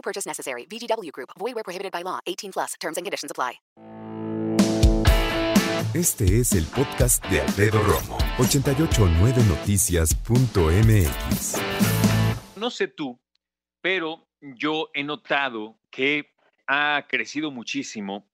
No purchase necessary. VGW Group. Void where prohibited by law. 18 plus. Terms and conditions apply. Este es el podcast de Alfredo Romo. 889noticias.mx. No sé tú, pero yo he notado que ha crecido muchísimo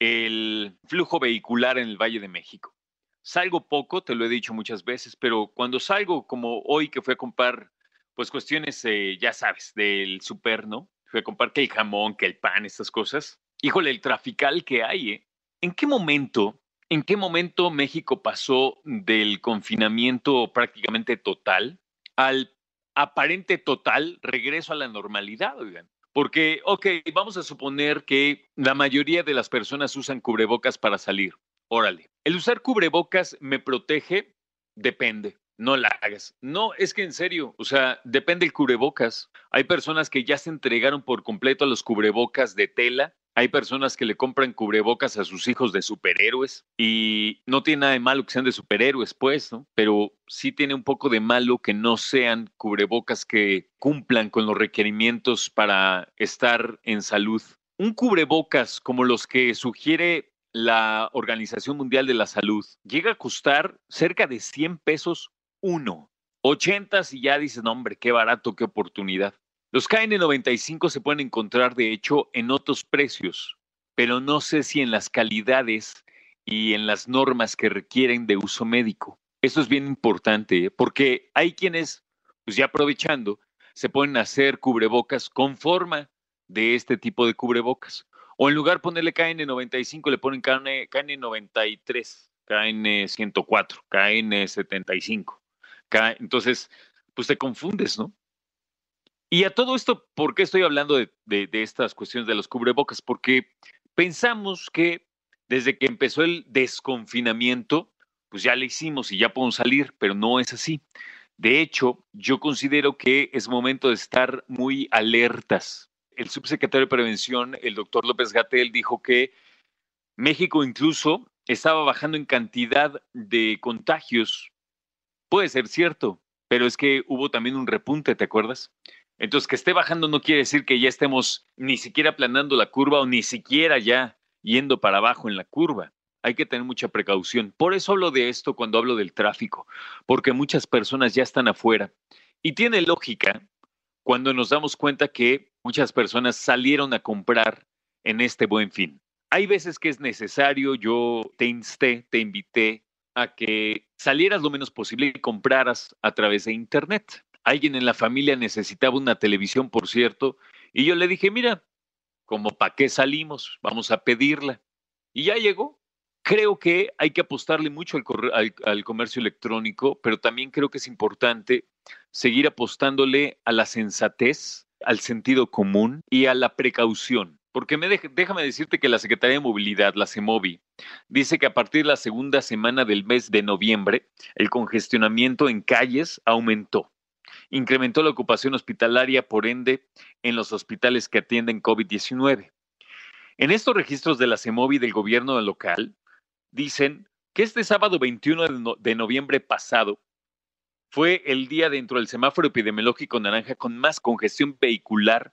el flujo vehicular en el Valle de México. Salgo poco, te lo he dicho muchas veces, pero cuando salgo, como hoy que fui a comprar, pues cuestiones, eh, ya sabes, del super, ¿no? Fui a comprar que el jamón, que el pan, estas cosas. Híjole, el trafical que hay, ¿eh? ¿En qué momento, en qué momento México pasó del confinamiento prácticamente total al aparente total regreso a la normalidad, oigan? Porque, ok, vamos a suponer que la mayoría de las personas usan cubrebocas para salir. Órale. ¿El usar cubrebocas me protege? Depende. No la hagas. No, es que en serio, o sea, depende el cubrebocas. Hay personas que ya se entregaron por completo a los cubrebocas de tela hay personas que le compran cubrebocas a sus hijos de superhéroes y no tiene nada de malo que sean de superhéroes, pues, ¿no? Pero sí tiene un poco de malo que no sean cubrebocas que cumplan con los requerimientos para estar en salud. Un cubrebocas como los que sugiere la Organización Mundial de la Salud llega a costar cerca de 100 pesos uno. 80 y ya dices, no, hombre, qué barato, qué oportunidad. Los KN95 se pueden encontrar, de hecho, en otros precios, pero no sé si en las calidades y en las normas que requieren de uso médico. Esto es bien importante, ¿eh? porque hay quienes, pues ya aprovechando, se pueden hacer cubrebocas con forma de este tipo de cubrebocas. O en lugar de ponerle KN95, le ponen KN93, KN104, KN75. Entonces, pues te confundes, ¿no? Y a todo esto, ¿por qué estoy hablando de, estas cuestiones de los cubrebocas? Porque pensamos que desde que empezó el desconfinamiento, pues ya le hicimos y ya podemos salir, pero no es así. De hecho, yo considero que es momento de estar muy alertas. El subsecretario de Prevención, el doctor López Gatel, dijo que México incluso estaba bajando en cantidad de contagios. Puede ser cierto, pero es que hubo también un repunte, ¿te acuerdas? Entonces, que esté bajando no quiere decir que ya estemos ni siquiera aplanando la curva o ni siquiera ya yendo para abajo en la curva. Hay que tener mucha precaución. Por eso hablo de esto cuando hablo del tráfico, porque muchas personas ya están afuera. Y tiene lógica cuando nos damos cuenta que muchas personas salieron a comprar en este buen fin. Hay veces que es necesario, yo te insté, te invité a que salieras lo menos posible y compraras a través de Internet. Alguien en la familia necesitaba una televisión, por cierto, y yo le dije, mira, como para qué salimos, vamos a pedirla. Y ya llegó. Creo que hay que apostarle mucho al, al, comercio electrónico, pero también creo que es importante seguir apostándole a la sensatez, al sentido común y a la precaución. Porque me déjame decirte que la Secretaría de Movilidad, la CEMOVI, dice que a partir de la segunda semana del mes de noviembre, el congestionamiento en calles aumentó incrementó la ocupación hospitalaria, por ende, en los hospitales que atienden COVID-19. En estos registros de la CEMOVI del gobierno local, dicen que este sábado 21 de noviembre pasado fue el día dentro del semáforo epidemiológico naranja con más congestión vehicular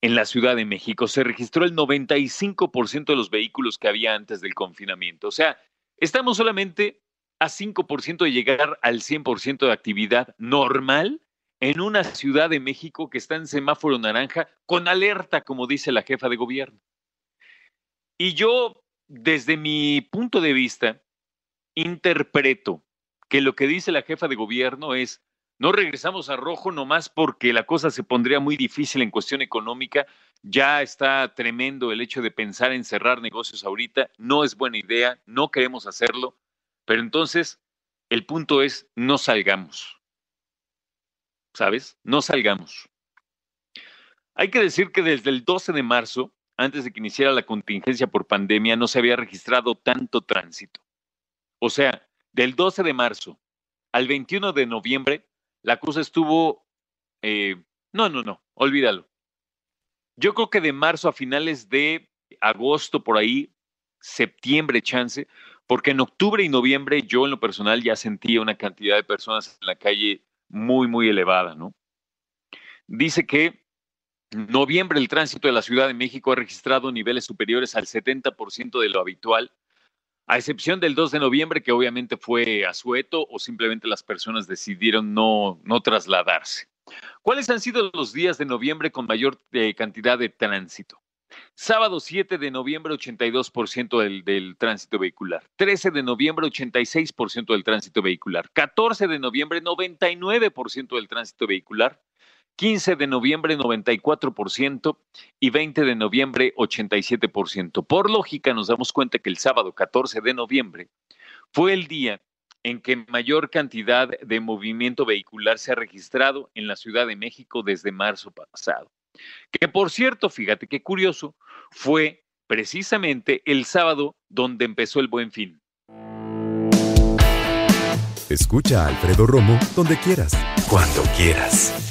en la Ciudad de México. Se registró el 95% de los vehículos que había antes del confinamiento. O sea, estamos solamente a 5% de llegar al 100% de actividad normal en una ciudad de México que está en semáforo naranja con alerta, como dice la jefa de gobierno. Y yo, desde mi punto de vista, interpreto que lo que dice la jefa de gobierno es, no regresamos a rojo nomás porque la cosa se pondría muy difícil en cuestión económica. Ya está tremendo el hecho de pensar en cerrar negocios ahorita. No es buena idea, no queremos hacerlo. Pero entonces, el punto es, no salgamos. ¿sabes? No salgamos. Hay que decir que desde el 12 de marzo, antes de que iniciara la contingencia por pandemia, no se había registrado tanto tránsito. O sea, del 12 de marzo al 21 de noviembre, la cosa estuvo... Eh, no, no, no, olvídalo. Yo creo que de marzo a finales de agosto, por ahí, septiembre, chance, porque en octubre y noviembre yo en lo personal ya sentía una cantidad de personas en la calle muy, muy elevada, ¿no? Dice que noviembre el tránsito de la Ciudad de México ha registrado niveles superiores al 70% de lo habitual, a excepción del 2 de noviembre, que obviamente fue asueto o simplemente las personas decidieron no, no trasladarse. ¿Cuáles han sido los días de noviembre con mayor eh, cantidad de tránsito? Sábado 7 de noviembre, 82% del, del tránsito vehicular. 13 de noviembre, 86% del tránsito vehicular. 14 de noviembre, 99% del tránsito vehicular. 15 de noviembre 94% y 20 de noviembre 87%. Por lógica nos damos cuenta que el sábado 14 de noviembre fue el día en que mayor cantidad de movimiento vehicular se ha registrado en la Ciudad de México desde marzo pasado. Que por cierto, fíjate qué curioso, fue precisamente el sábado donde empezó el buen fin. Escucha a Alfredo Romo donde quieras. Cuando quieras.